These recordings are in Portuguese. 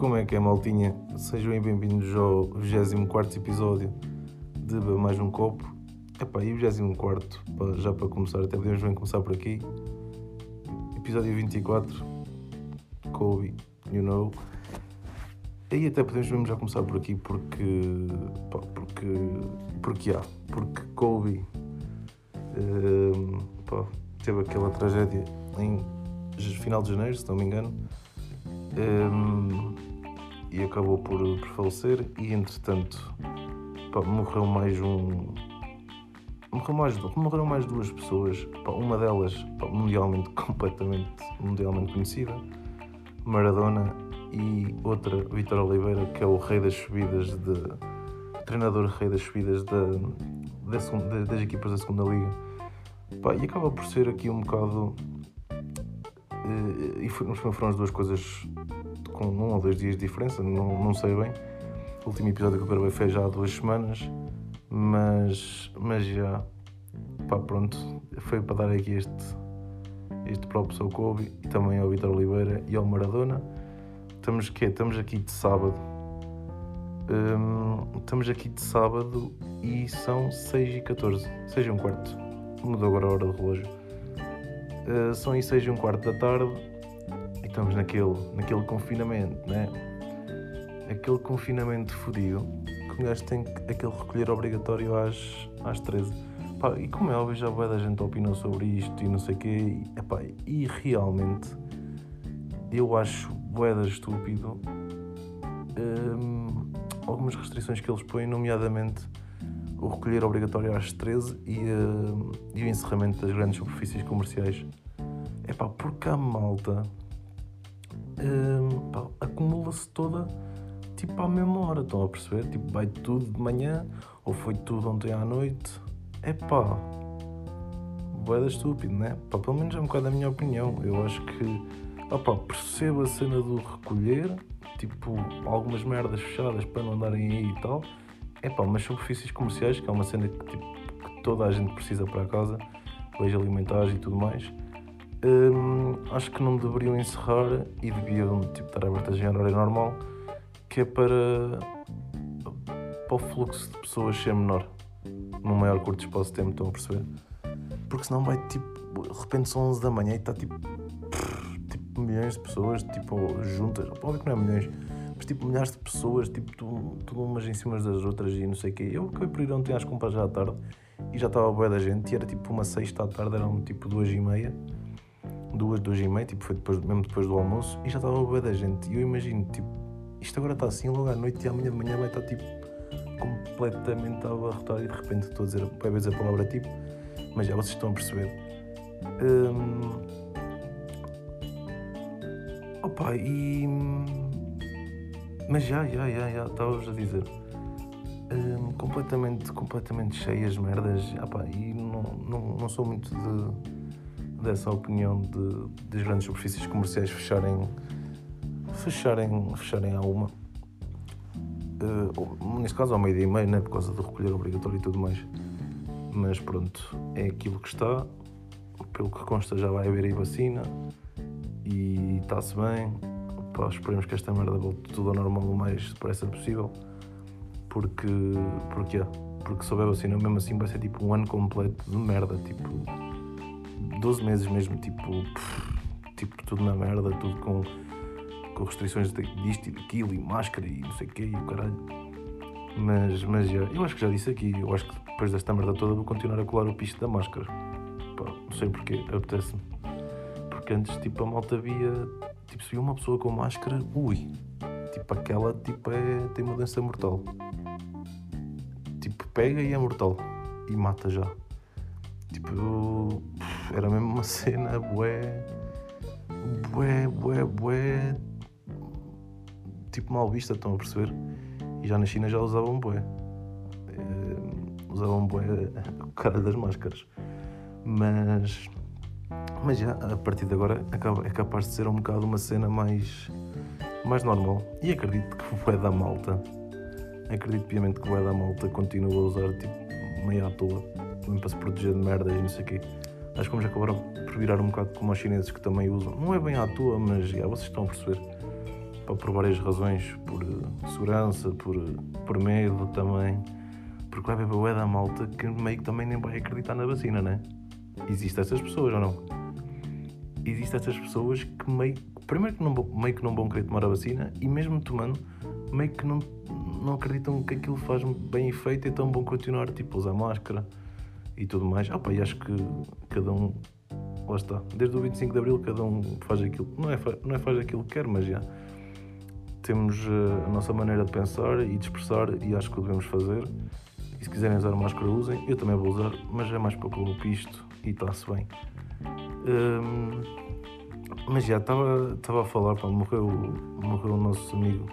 Como é que é, maltinha? Sejam bem-vindos ao 24 episódio de Mais Um Copo. Epá, e o 24, pá, já para começar, até podemos bem começar por aqui. Episódio 24, Kobe, you know. Aí até podemos mesmo já começar por aqui porque. Pá, porque. Porque há. Porque Kobe. ehm, pá, teve aquela tragédia em final de janeiro, se não me engano. Ehm, e acabou por, por falecer. E entretanto, pá, morreu mais um. Morreu mais, morreram mais duas pessoas. Pá, uma delas pá, mundialmente, completamente mundialmente conhecida, Maradona, e outra, Vitor Oliveira, que é o rei das subidas de. treinador rei das subidas da, das equipas da segunda liga. E acaba por ser aqui um bocado. eh, e foi- foram as duas coisas com um ou dois dias de diferença, não, não sei bem. O último episódio que eu gravei foi já há duas semanas, mas, mas já, pá, pronto, foi para dar aqui este, este próprio ao Kobe e também ao Vitor Oliveira e ao Maradona. Estamos, quê? Estamos aqui de sábado. Hum, estamos aqui de sábado e são 6 e 14 6 e um quarto. Mudou agora a hora do relógio. Uh, são aí 6 e um quarto da tarde e estamos naquele, naquele confinamento, né? Aquele confinamento fodido que um gajo tem que- aquele recolher obrigatório às, às 13. Pá, e como é óbvio, já boa da gente opinou sobre isto e não sei o quê. E, epá, e realmente eu acho boeda estúpido hum, algumas restrições que eles põem, nomeadamente o recolher obrigatório às 13 e, hum, e o encerramento das grandes superfícies comerciais. É pá, porque a malta pá, acumula-se toda tipo à mesma hora, estão a perceber? Tipo, vai tudo de manhã ou foi tudo ontem à noite. É pá, boeda estúpido, né? Pá, pelo menos é um bocado a minha opinião. Eu acho que, opá, percebo a cena do recolher, tipo, algumas merdas fechadas para não andarem aí e tal. É pá, mas superfícies comerciais, que é uma cena que, tipo, que toda a gente precisa para a casa, leis alimentares e tudo mais. Hum, acho que não deveriam encerrar e deviam tipo, estar abertas em horário normal, que é para, para o fluxo de pessoas ser menor, num maior curto espaço de tempo, estão a perceber? Porque senão vai tipo, de repente são 11 da manhã e está tipo, tipo milhões de pessoas tipo, juntas, óbvio que não é milhões, mas tipo milhares de pessoas, tipo, tu- tudo umas em cima das outras e não sei o quê. Eu acabei por ir ontem às compras já à tarde e já estava boa da gente e era tipo uma sexta à tarde, eram tipo duas e meia, duas, duas e meia, tipo foi depois, mesmo depois do almoço e já estava boa da gente. E eu imagino, tipo, isto agora está assim logo à noite e amanhã de manhã vai estar tipo completamente a abarrotar e de repente estou a dizer, vai dizer a palavra tipo, mas já vocês estão a perceber. Hum... Opa, e. Mas já, já, já, já, estava-vos a dizer. Hum, completamente, completamente cheias merdas. Opa, e não, não, não sou muito de, dessa opinião de, das grandes superfícies comerciais fecharem. fecharem, fecharem a uma. Ou, neste caso, ao meio-dia e meio, né, por causa do recolher obrigatório e tudo mais. Mas pronto, é aquilo que está. Pelo que consta, já vai haver aí vacina e está-se bem. Pá, esperemos que esta merda volte tudo ao normal o mais depressa possível. Porque, porque, é, porque se houver vacina, mesmo assim vai ser tipo um ano completo de merda. Tipo, 12 meses mesmo, tipo, tipo tudo na merda, tudo com, com restrições de- disto e daquilo, e máscara e não sei o quê, e o caralho. Mas, mas já, eu acho que já disse aqui, eu acho que depois desta merda toda vou continuar a colar o pisto da máscara. Pá, não sei porquê, apetece-me. Porque antes, tipo, a malta via, tipo, se via uma pessoa com máscara, ui, tipo, aquela, tipo, é, tem uma doença mortal. Tipo, pega e é mortal. E mata já. Tipo, eu- era mesmo uma cena, bué, bué, bué, bué, tipo, mal vista, estão a perceber? E já na China já usavam bué. Eh, usavam bué o cara das máscaras. Mas, mas já, a partir de agora é capaz de ser um bocado uma cena mais, mais normal. E acredito que bué da malta, acredito piamente que bué da malta continua a usar tipo meio à toa, mesmo para se proteger de merdas e não sei o quê. Acho que vamos acabar por virar um bocado como os chineses que também usam. Não é bem à toa, mas já, vocês estão a perceber. por várias razões, por uh, segurança, por, uh, por medo também, porque vai haver bué da malta que meio que também nem vai acreditar na vacina, né? Existem essas pessoas ou não? Existem essas pessoas que meio, primeiro que não, meio que não vão querer tomar a vacina e mesmo tomando, meio que não, não acreditam que aquilo faz bem efeito, então vão continuar tipo, usar máscara e tudo mais. Ah, pá, e acho que cada um lá está. Desde o 25 de Abril cada um faz aquilo, não é, não é faz aquilo que quer, mas já temos uh, a nossa maneira de pensar e de expressar e acho que o devemos fazer. E se quiserem usar máscara, usem. Eu também vou usar, mas é mais para o que isto e está-se bem. Um, mas já estava a falar, pá, morreu, morreu o nosso amigo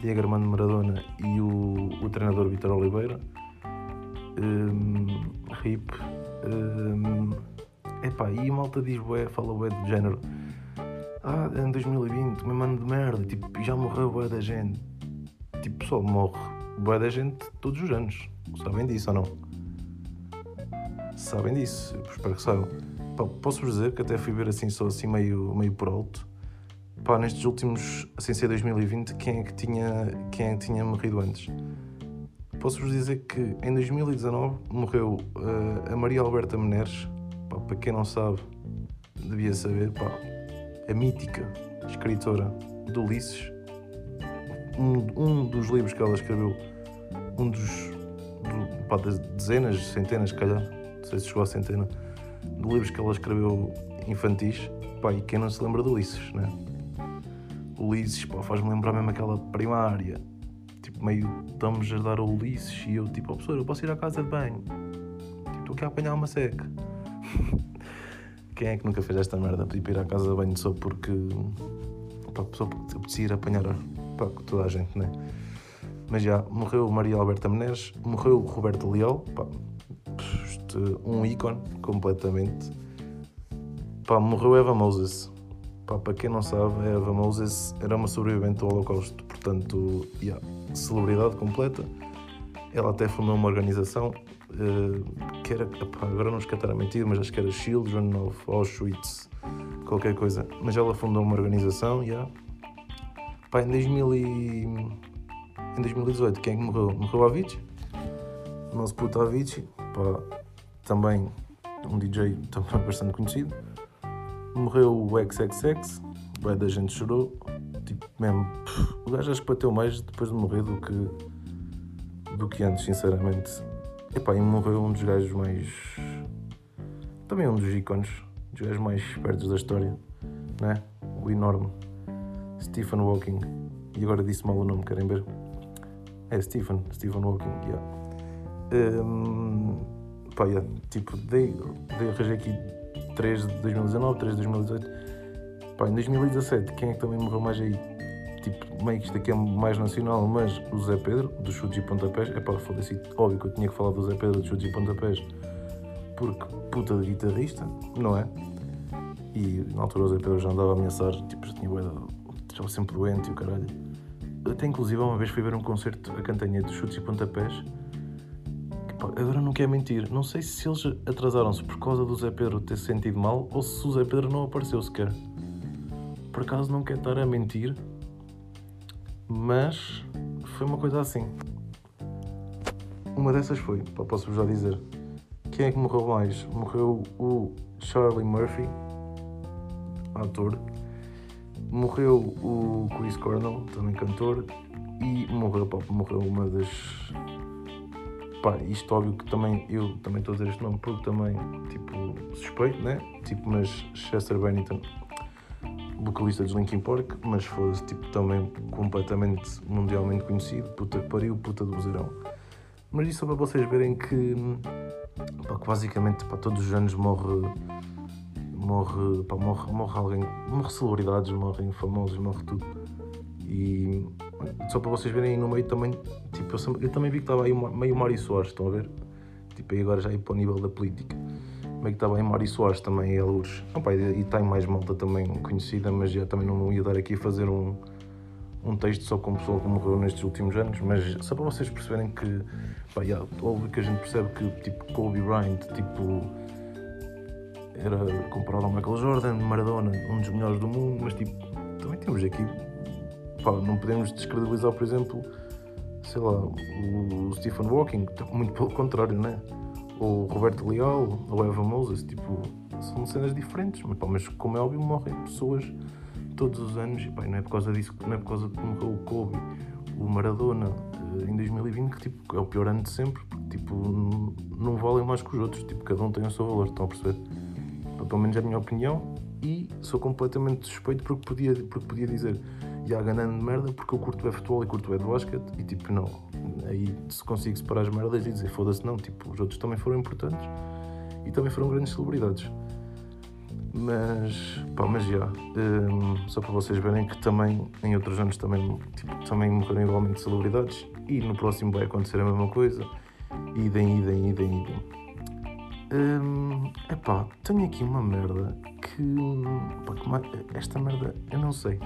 Diego Armando Maradona e o, o treinador Vitor Oliveira. Um, RIP. Um, Epá, e a malta diz bué, fala bué do género Ah, em 2020, me mano de merda, tipo, já morreu bué da gente Tipo, pessoal, morre bué da gente todos os anos Sabem disso ou não? Sabem disso, eu espero que saibam Posso-vos dizer que até fui ver assim, só assim meio, meio por alto Pá, nestes últimos, assim ser 2020, quem é que tinha, quem é que tinha morrido antes? Posso-vos dizer que em 2019 morreu uh, a Maria Alberta Meneres, Pá, para quem não sabe, devia saber, pá, a mítica escritora de Ulisses, um, um dos livros que ela escreveu, um dos, do, pá, das dezenas, centenas, se calhar, não sei se chegou a centena, de livros que ela escreveu infantis, pá, e quem não se lembra de Ulisses, né? Ulisses, pá, faz-me lembrar mesmo aquela primária, meio estamos a dar a Ulisses e eu, tipo, oh, professor, eu posso ir à casa de banho, tipo, estou aqui a apanhar uma seca. Quem é que nunca fez esta merda? Pedir para ir à casa de banho só porque. Pá, só porque apetecia ir apanhar pá, toda a gente, né? Mas já, morreu Maria Alberta Menezes, morreu Roberto Leal, pá, este, um ícone completamente. Pá, morreu Eva Moses. Pá, para quem não sabe, Eva Moses era uma sobrevivente do Holocausto, portanto, yeah, celebridade completa. Ela até fundou uma organização uh, que era, opa, agora não estou a mentir, mas acho que era Children of Auschwitz, qualquer coisa. Mas ela fundou uma organização, yeah. Pá, em, 2000 e... em 2018, quem é morreu? Morreu Avicii, o nosso puto Avicii, pá, também um DJ também bastante conhecido. Morreu o XXX, bem da gente chorou, tipo, mesmo, o gajo acho que bateu mais depois de morrer do que, do que antes, sinceramente. Epá, e morreu um dos gajos mais. Também um dos ícones, dos gajos mais espertos da história, né? O enorme Stephen Hawking. E agora disse mal o nome, querem ver? É Stephen, Stephen Hawking, yeah. Um, pá, yeah, tipo, dei, dei, arranjei aqui 3 de 2019, 3 de 2018. Pá, em 2017, quem é que também morreu mais aí? tipo, meio que isto aqui é mais nacional, mas o Zé Pedro, do Chutes e Pontapés, é pá, foda-se, óbvio que eu tinha que falar do Zé Pedro, do Chutes e Pontapés, porque puta de guitarrista, não é? E na altura o Zé Pedro já andava a ameaçar, tipo, já tinha estava sempre doente e o caralho. Até inclusive uma vez fui ver um concerto a cantanha dos Chutes e Pontapés, agora não quer mentir, não sei se eles atrasaram-se por causa do Zé Pedro ter se sentido mal ou se o Zé Pedro não apareceu sequer. Por acaso não quer estar a mentir, mas foi uma coisa assim. Uma dessas foi, posso-vos já dizer. Quem é que morreu mais? Morreu o Charlie Murphy, ator. Morreu o Chris Cornell, também cantor. E morreu, pá, morreu uma das. Pá, isto óbvio que também eu também estou a dizer este nome porque também, tipo, suspeito, né? Tipo, mas Chester Bennington vocalista de Linkin Park, mas fosse tipo também completamente mundialmente conhecido, puta que pariu, puta do buzeirão. Mas isso só para vocês verem que, pá, que basicamente pá, todos os anos morre morre, pá, morre, morre alguém, morre celebridades, morrem famosos, morre tudo. E só para vocês verem aí no meio também, tipo, eu, eu também vi que estava aí meio Mário Soares, estão a ver? Tipo, aí agora já ir para o nível da política como é que está bem Mário Soares também é Lourdes. Opa, e tem mais malta também conhecida, mas já também não ia dar aqui a fazer um, um texto só com o pessoal que morreu nestes últimos anos, mas só para vocês perceberem que, pá, yeah, óbvio que a gente percebe que, tipo, Kobe Bryant, tipo, era comparado ao Michael Jordan, Maradona, um dos melhores do mundo, mas, tipo, também temos aqui pá, não podemos descredibilizar, por exemplo, sei lá, o Stephen Hawking, muito pelo contrário, né? O Roberto Leal, ou Eva Moses, tipo, são cenas diferentes, mas, pá, mas como é óbvio, morrem pessoas todos os anos, e, pá, não é por causa disso, não é por causa que morreu o Kobe, o Maradona, eh, em 2020, que tipo, é o pior ano de sempre, porque tipo, não valem mais que os outros, tipo, cada um tem o seu valor, estão a perceber? Pelo menos é a minha opinião, e sou completamente suspeito porque podia, porque podia dizer já ganhando merda porque eu curto é futebol e curto é de basquete e tipo não. Aí se consigo separar as merdas e dizer foda-se não tipo os outros também foram importantes e também foram grandes celebridades. Mas pá mas já um, só para vocês verem que também em outros anos também tipo, também morreram igualmente celebridades e no próximo vai acontecer a mesma coisa. Idem idem idem idem. Um, epá, tenho aqui uma merda que, pá, que esta merda eu não sei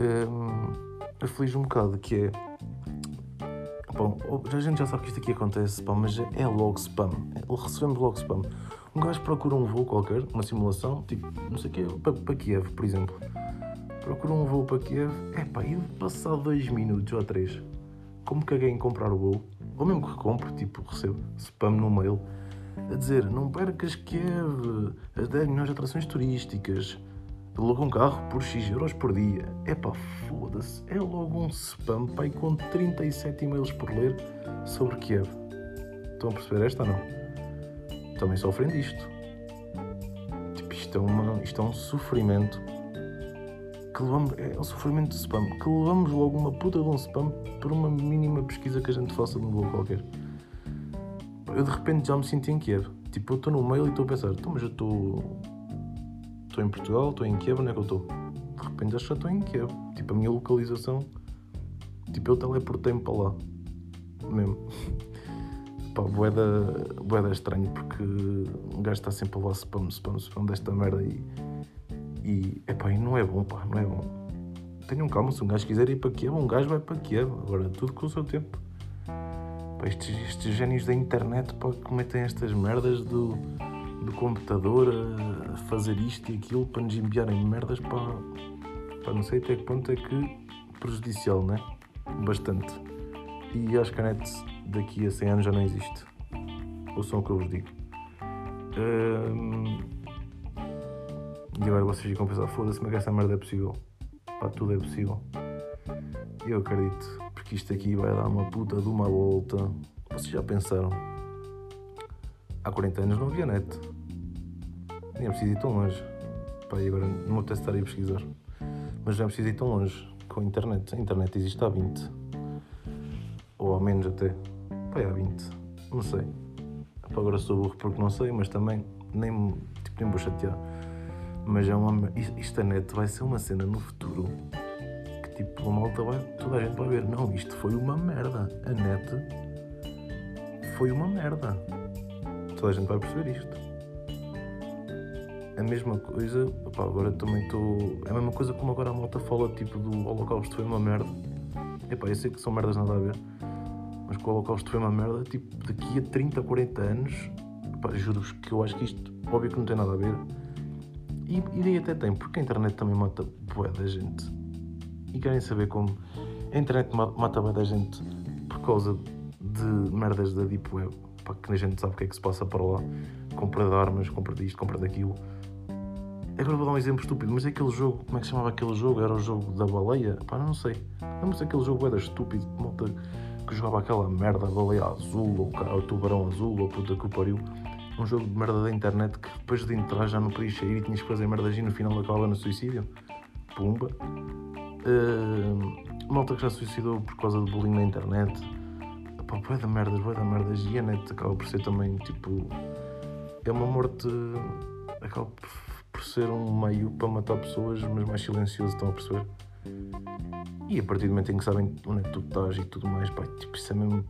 um, aflige um bocado, que é. Bom, a gente já sabe que isto aqui acontece, pá, mas é logo spam. Recebemos logo spam. Um gajo procura um voo qualquer, uma simulação, tipo, não sei o quê, para, para Kiev, por exemplo. Procura um voo para Kiev, é pá, e passar dois minutos ou três, como caguei em comprar o voo, ou mesmo que compre, tipo, recebo spam no mail, a dizer, não percas Kiev, as 10 melhores atrações turísticas, logo um carro por X euros por dia. É pá, foda-se. É logo um spam, pai, com 37 e-mails por ler sobre Kiev. Estão a perceber esta ou não? Também sofrem disto. Tipo, isto é, uma, isto é um sofrimento. Que levamos, é um sofrimento de spam. Que levamos logo uma puta de um spam por uma mínima pesquisa que a gente faça num voo qualquer. Eu de repente já me sinto em Kiev. Tipo, eu estou no mail e estou a pensar, então, mas eu estou estou em Portugal, estou em Kiev, onde é que eu estou? De repente acho que estou em Kiev. Tipo, a minha localização, tipo, eu teleportei-me para lá. Mesmo. Pá, boeda, boeda estranho porque um gajo está sempre lá spam, spam, spam desta merda e. E, epá, e não é bom, pá, não é bom. Tenham calma, se um gajo quiser ir para Kiev, um gajo vai para Kiev. Agora, tudo com o seu tempo. Pá, estes, estes génios da internet, pá, cometem estas merdas do do computador a fazer isto e aquilo para nos enviarem merdas para, para não sei até que ponto é que prejudicial, né? Bastante. E acho que a net daqui a 100 anos já não existe. Ouçam o que eu vos digo. E agora vocês ficam a pensar, foda-se, mas essa merda é possível. Pá, tudo é possível. E eu acredito, porque isto aqui vai dar uma puta de uma volta. Vocês já pensaram? Há 40 anos não havia net. Nem é preciso ir tão longe. Pá, e agora não vou testar e pesquisar. Mas não é preciso ir tão longe com a internet. A internet existe há 20. Ou há menos até. Pá, há 20. Não sei. Pá, agora sou burro porque não sei, mas também nem, tipo, nem vou chatear. Mas é uma. Isto a net vai ser uma cena no futuro que tipo a malta vai. Toda a gente vai ver. Não, isto foi uma merda. A net foi uma merda toda a gente vai perceber isto. A mesma coisa, opa, agora também estou. É a mesma coisa como agora a malta fala tipo do Holocausto foi uma merda. Epá, eu sei que são merdas nada a ver, mas que o Holocausto foi uma merda, tipo, daqui a 30, 40 anos, juro-vos que eu acho que isto, óbvio que não tem nada a ver. E, e daí até tem, porque a internet também mata bué da gente. E querem saber como a internet mata bué da gente por causa de merdas da Deep Web pá, que a gente sabe o que é que se passa para lá. Compra de armas, compra disto, compra daquilo. Agora vou dar um exemplo estúpido, mas aquele jogo, como é que se chamava aquele jogo? Era o jogo da baleia? Pá, não sei. Lembro-se aquele jogo era estúpido, malta que jogava aquela merda, baleia azul, ou o tubarão azul, ou puta que o pariu. Um jogo de merda da internet que depois de entrar já não podias sair e tinhas que fazer merda e no final acabava no suicídio. Pumba. Uh, malta que já suicidou por causa de bullying na internet pá, vai da merdas, vai da merdas. E a net acaba por ser também, tipo, é uma morte, acaba por ser um meio para matar pessoas, mas mais silencioso, estão a perceber? E a partir do momento em que sabem onde é que tu estás e tudo mais, pá, tipo, isso é mesmo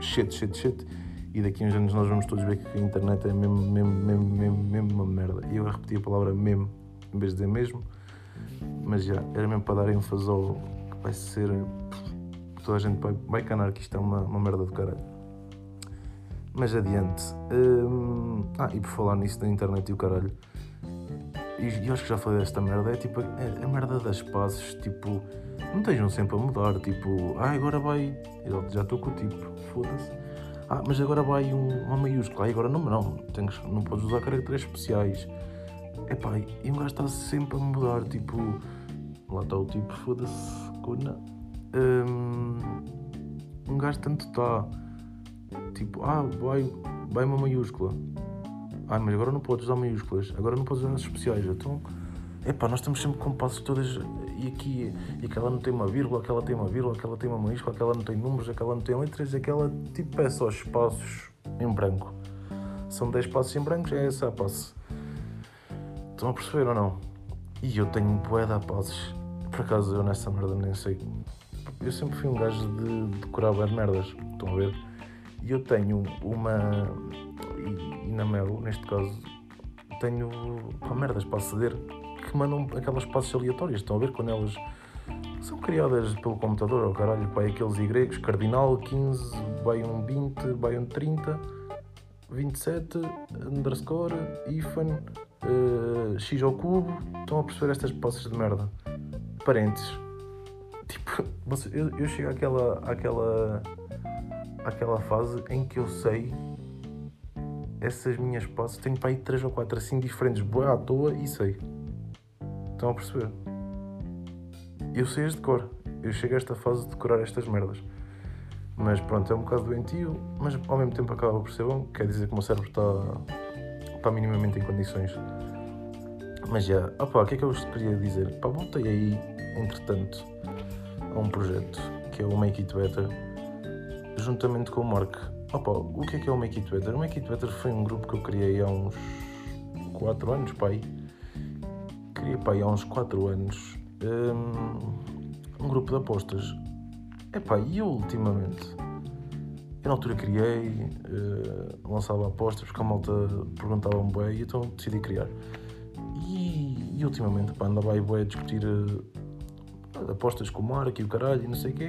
shit, shit, shit. E daqui a uns anos nós vamos todos ver que a internet é mesmo, mesmo, mesmo, mesmo, mesmo uma merda. E eu repeti a palavra mesmo, em vez de dizer mesmo, mas já, era mesmo para dar ênfase ao que vai ser toda a gente vai, vai canar que isto é uma, uma merda do caralho. Mas adiante. Hum, ah, e por falar nisso da internet e o caralho, e acho que já falei desta merda, é tipo a, a merda das passes, tipo, não estejam sempre a mudar, tipo, ah, agora vai, eu já estou com o tipo, foda-se. Ah, mas agora vai um, uma maiúscula, ah, agora não, não, tens, não podes usar caracteres especiais. Epá, e um gajo está sempre a mudar, tipo, lá está o tipo, foda-se, cona. Um, um gajo tanto está, tipo, ah, vai, vai uma maiúscula. Ah, mas agora não podes usar maiúsculas, agora não podes usar as especiais. Então, epá, nós estamos sempre com passos todas e aqui, e aquela não tem uma vírgula, aquela tem uma vírgula, aquela tem uma maiúscula, aquela não tem números, aquela não tem letras, aquela tipo é só espaços em branco. São 10 passos em branco, é essa a passe. Estão a perceber ou não? E eu tenho bué de passes. Por acaso eu nessa merda nem sei. Eu sempre fui um gajo de decorar bem merdas. Estão a ver? E eu tenho uma. E, e na Mel, neste caso, tenho pá, merdas para aceder que mandam aquelas passes aleatórias. Estão a ver? Quando elas são criadas pelo computador, ou caralho, vai aqueles Y cardinal 15, vai um 20, vai um 30, 27, underscore, ifan, uh, x ao cubo. Estão a perceber estas passes de merda? Parênteses. Tipo, eu, eu chego àquela, àquela, àquela fase em que eu sei essas minhas passes, tenho para aí 3 ou 4 assim diferentes, boa à toa e sei. Estão a perceber? Eu sei as de cor. Eu chego a esta fase de decorar estas merdas. Mas pronto, é um bocado doentio, mas ao mesmo tempo acaba por ser bom, quer dizer que o meu cérebro está, está minimamente em condições. Mas já, opa, o que é que eu vos queria dizer? Pá, voltei aí, entretanto, a um projeto que é o Make It Better, juntamente com o Mark. Opa, o que é que é o Make It Better? O Make It Better foi um grupo que eu criei há uns 4 anos, pai criei pá, há uns 4 anos um, um, grupo de apostas. Epá, e eu ultimamente, eu na altura criei, uh, lançava apostas porque a malta perguntava-me bem e então decidi criar. E, e ultimamente pá, andava aí bem a discutir uh, apostas com o Marco e o caralho e não sei o quê.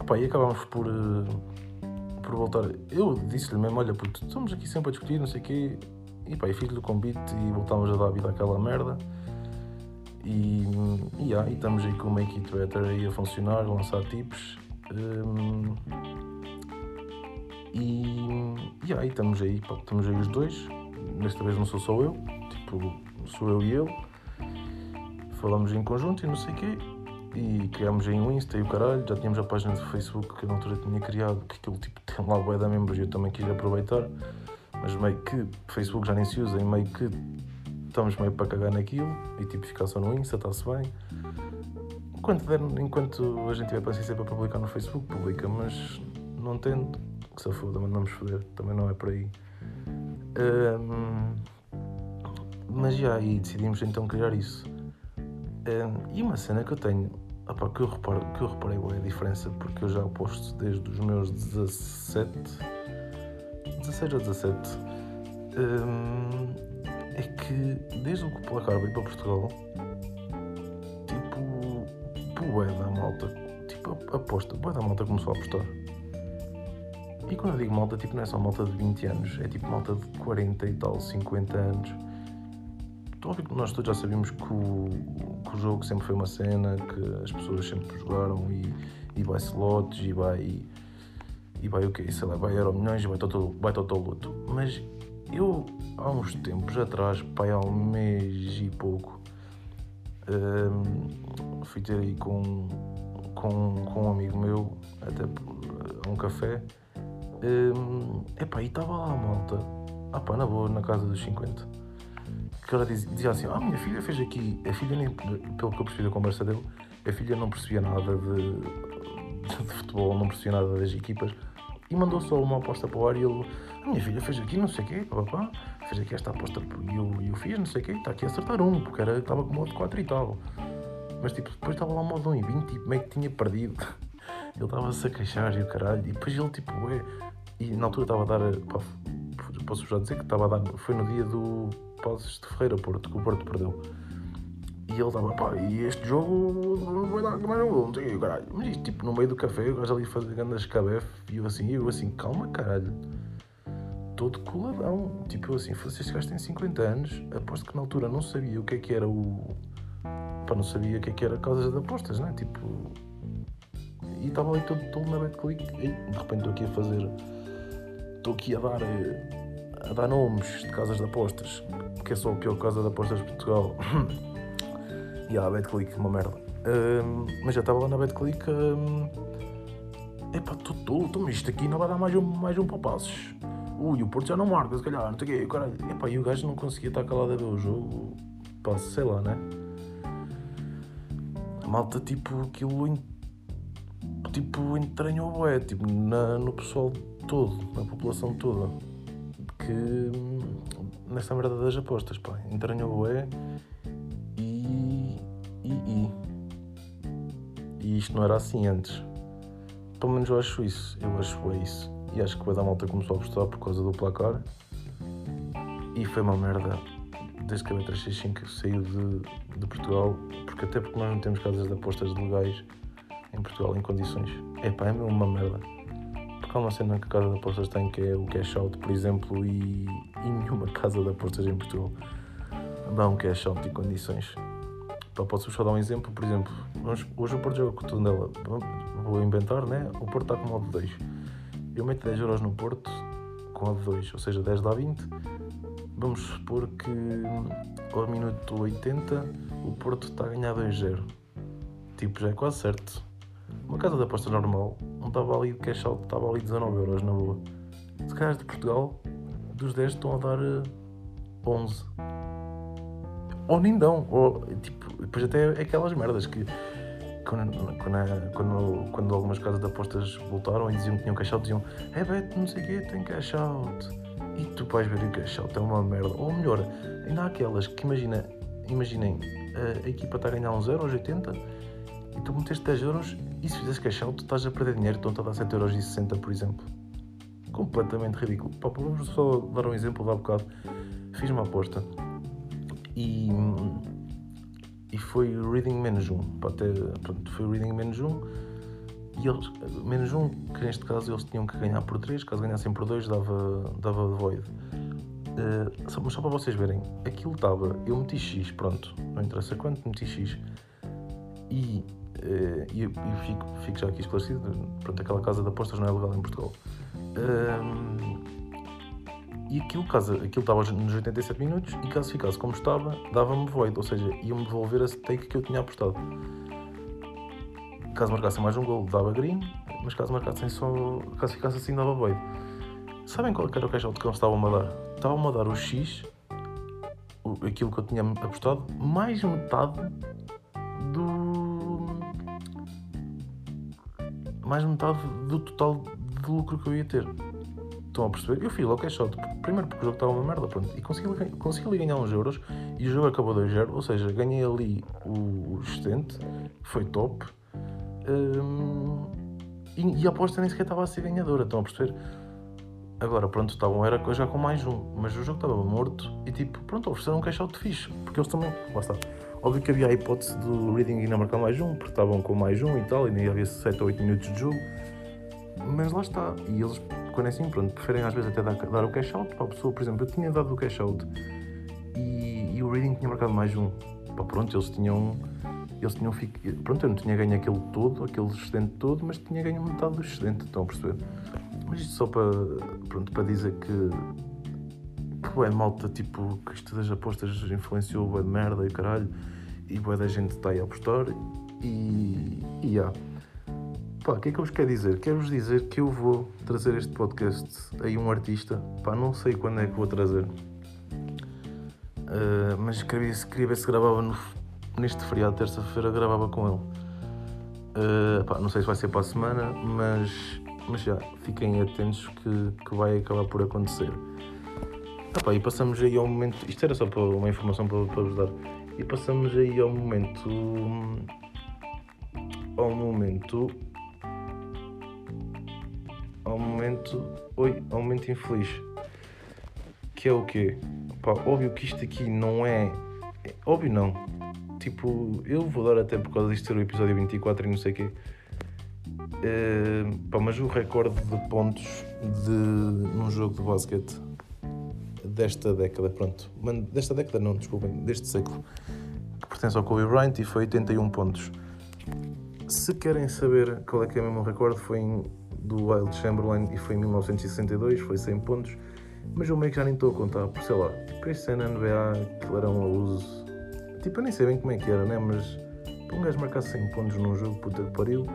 Epá, e acabámos por, uh, por voltar. Eu disse-lhe mesmo: olha, puto, estamos aqui sempre a discutir, não sei o quê. E pá, fiz-lhe o convite e voltámos a dar vida àquela merda. E, e, yeah, e estamos aí com o Make It Better aí a funcionar, a lançar tips. Um, e, yeah, e estamos aí, pá, estamos aí os dois. Desta vez não sou só eu, tipo, sou eu e ele. Falamos em conjunto e não sei o quê. E criámos aí um Insta e o caralho. Já tínhamos a página do Facebook que na altura tinha criado, que aquilo tipo tem lá o da membros e eu também quis aproveitar. Mas meio que Facebook já nem se usa e meio que estamos meio para cagar naquilo e tipo ficar só no Insta, está-se bem. Enquanto, der, enquanto a gente tiver paciência para publicar no Facebook, publica, mas não tendo, que se foda, mandamos foder, também não é por aí. Um, mas já, e decidimos então criar isso. Um, e uma cena que eu tenho, opa, que, eu reparo, que eu reparei é a diferença, porque eu já posto desde os meus 17, 16 ou 17. Um, é que desde o que o Placar veio para Portugal, tipo, bué da malta, tipo, aposta, bué da malta começou a apostar. E quando eu digo malta, tipo, não é só malta de 20 anos, é tipo malta de 40 e tal, 50 anos. Estão a ver que nós todos já sabíamos que o, que o jogo sempre foi uma cena, que as pessoas sempre jogaram e, e vai slots e vai. E vai o quê? Sei lá, vai Euro Milhões e vai todo, vai luto. Mas eu, há uns tempos atrás, pai, há um mês e pouco, um, fui ter aí com, com, com um amigo meu, até a um café, um, epá, e estava lá a malta, ah pá, na boa, na casa dos 50, que ela dizia, dizia assim, ah, minha filha fez aqui, a filha nem, pelo que eu percebi da conversa dele, a filha não percebia nada de, de futebol, não percebia nada das equipas, e mandou só uma aposta para o ar e ele, a minha filha fez aqui não sei o quê, papá, fez aqui esta aposta e eu, eu fiz não sei o quê, está aqui a acertar um, porque era, estava com modo 4 e tal. Mas tipo, depois estava lá modo 1 e 20 e meio que tinha perdido. Ele estava-se a queixar e o caralho, e depois ele tipo, ué, e na altura estava a dar, pá, posso já dizer que estava a dar, foi no dia do Pazes de Ferreira Porto, que o Porto perdeu. E ele estava, pá, e este jogo vai dar mais um gol, não sei o caralho. Mas isto, tipo, no meio do café, o gajo ali fazendo grandes cabef, e eu assim, eu assim, calma, caralho. todo coladão. Tipo assim, fosse este gajo tem 50 anos, aposto que na altura não sabia o que é que era o. Pá, não sabia o que é que era casas de apostas, né? Tipo. E estava ali todo, todo na BetClick. E de repente estou aqui a fazer. Estou aqui a dar. A dar nomes de casas de apostas. Que é só a pior casa de apostas de Portugal. e a BetClick, uma merda. Um, mas já estava lá na BetClick. Um, epá, estou, isto aqui não vai dar mais um, mais um para passos. Ui, o Porto já não marca, se calhar, não sei o quê, caralho. Epá, e o gajo não conseguia estar calado a ver o jogo. Pá, sei lá, né? A malta, tipo, aquilo. Tipo, entranhou bué, tipo, na, no pessoal todo, na população toda. Que. Nessa merda das apostas, pá. Entranhou bué. E. E. E. E isto não era assim antes. Pelo menos eu acho isso. Eu acho é isso. E acho que vai dar malta começou a gostar por causa do placar. E foi uma merda desde que a B365 saiu de, de Portugal. Porque até porque nós não temos casas de apostas legais em Portugal em condições. É pá, é mesmo uma merda. Porque há uma cena que a casa de apostas tem que é o cash out, por exemplo, e, e nenhuma casa de apostas em Portugal dá um cash out em condições. Pá, posso só dar um exemplo, por exemplo, hoje o Porto joga com o Tondela, vou inventar, né? O Porto está com modo 2. Eu meto 10 euros no Porto com modo 2, ou seja, 10 dá 20. Vamos supor que ao minuto 80 o Porto está a ganhar 2-0. Tipo, já é quase certo. Uma casa de aposta normal não estava ali de cash out, estava ali 19 euros na boa. Se calhar de Portugal, dos 10 estão a dar 11. Ou nem dão. Ou, tipo, depois até é aquelas merdas que quando, quando, quando, quando, algumas casas de apostas voltaram e diziam que tinham cash out, diziam é Beto, não sei o quê, tem cash out. E tu vais ver o cash out, é uma merda. Ou melhor, ainda há aquelas que imagina, imaginem, a, a equipa está a ganhar uns euros, 80, e tu meteste 10 euros e se fizeres cash out estás a perder dinheiro, estão a dar 7,60 euros, por exemplo. Completamente ridículo. Pá, vamos só dar um exemplo de há bocado. Fiz uma aposta e e foi reading menos um. Até, pronto, foi reading menos um. E eles, menos um, que neste caso eles tinham que ganhar por 3, caso ganhassem por 2 dava, dava void. Uh, só, mas só para vocês verem, aquilo estava, eu meti X, pronto, não interessa quanto, meti X. E, uh, e, e fico, fico, já aqui esclarecido, pronto, aquela casa de apostas não é legal em Portugal. Uh, e aquilo, caso, aquilo estava nos 87 minutos e caso ficasse como estava, dava-me void, ou seja, ia-me devolver a stake que eu tinha apostado. Caso marcasse mais um gol, dava green, mas caso marcassem só. caso ficasse assim, dava void. Sabem qual era o cash out que eles estavam a dar? Estavam a dar o X, aquilo que eu tinha apostado, mais metade mais metade do total de lucro que eu ia ter. Estão a perceber? Eu fiz logo cash out. Primeiro porque o jogo estava uma merda, pronto. E consegui, consegui ganhar uns euros e o jogo acabou 2-0. Ou seja, ganhei ali o, excedente, foi top. Um, e, e, a aposta nem sequer estava a ser ganhadora, estão a perceber? Agora, pronto, estavam, era já com mais um, mas o jogo estava morto e tipo, pronto, ofereceram um cash out fixe, porque eles também, lá está. Óbvio que havia a hipótese do Reading ainda marcar mais um, porque estavam com mais um e tal, e nem havia 7 ou 8 minutos de jogo, mas lá está. E eles quando é assim, pronto, preferem às vezes até dar, dar o cash out para a pessoa. Por exemplo, eu tinha dado o cash out e, e o Reading tinha marcado mais um. Pá, pronto, eles tinham. Eles tinham Pronto, eu não tinha ganho aquele todo, aquele excedente todo, mas tinha ganho metade do excedente, estão a perceber? Mas isto só para, pronto, para dizer que. Que é malta, tipo, que isto das apostas influenciou de merda e caralho, e boa da gente está aí a apostar, e. e yeah. Pá, o que é que eu vos quero dizer? Quero-vos dizer que eu vou trazer este podcast aí um artista. Pá, não sei quando é que vou trazer. Uh, mas queria, queria ver se gravava no, neste feriado, terça-feira, gravava com ele. Uh, pá, não sei se vai ser para a semana, mas, mas já, fiquem atentos que, que vai acabar por acontecer. Ah, pá, e passamos aí ao momento. Isto era só para uma informação para, para vos dar. E passamos aí ao momento. Ao momento ao momento. Oi, ao momento infeliz. Que é o quê? Pá, óbvio que isto aqui não é. Óbvio não. Tipo, eu vou dar até por causa disto ser o episódio 24 e não sei o quê. Pá, mas o recorde de pontos de, num jogo de basquete desta década, pronto. Desta década não, desculpem, deste século. Que pertence ao Kobe Bryant e foi 81 pontos. Se querem saber qual é que é o mesmo recorde, foi em, do Wild Chamberlain e foi em 1962, foi 100 pontos. Mas eu meio que já nem estou a contar, por sei lá, para este ano NBA, que era um abuso. Tipo, eu nem sei bem como é que era, né? Mas para um gajo marcar 100 pontos num jogo, puta que pariu,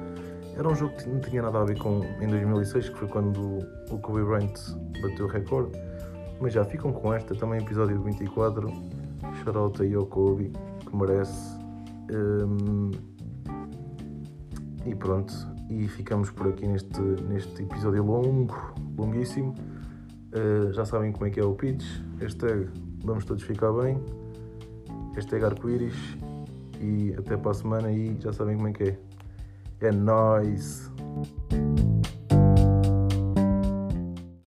era um jogo que não tinha nada a ver com em 2006, que foi quando o Kobe Bryant bateu o recorde. Mas já ficam com esta, também episódio 24. Shoutout aí ao Kobe, que merece. Um, e pronto, e ficamos por aqui neste, neste episódio longo, longuíssimo. Uh, já sabem como é que é o pitch. Hashtag vamos todos ficar bem. Hashtag arco-íris. E até para a semana e já sabem como é que é. É nóis!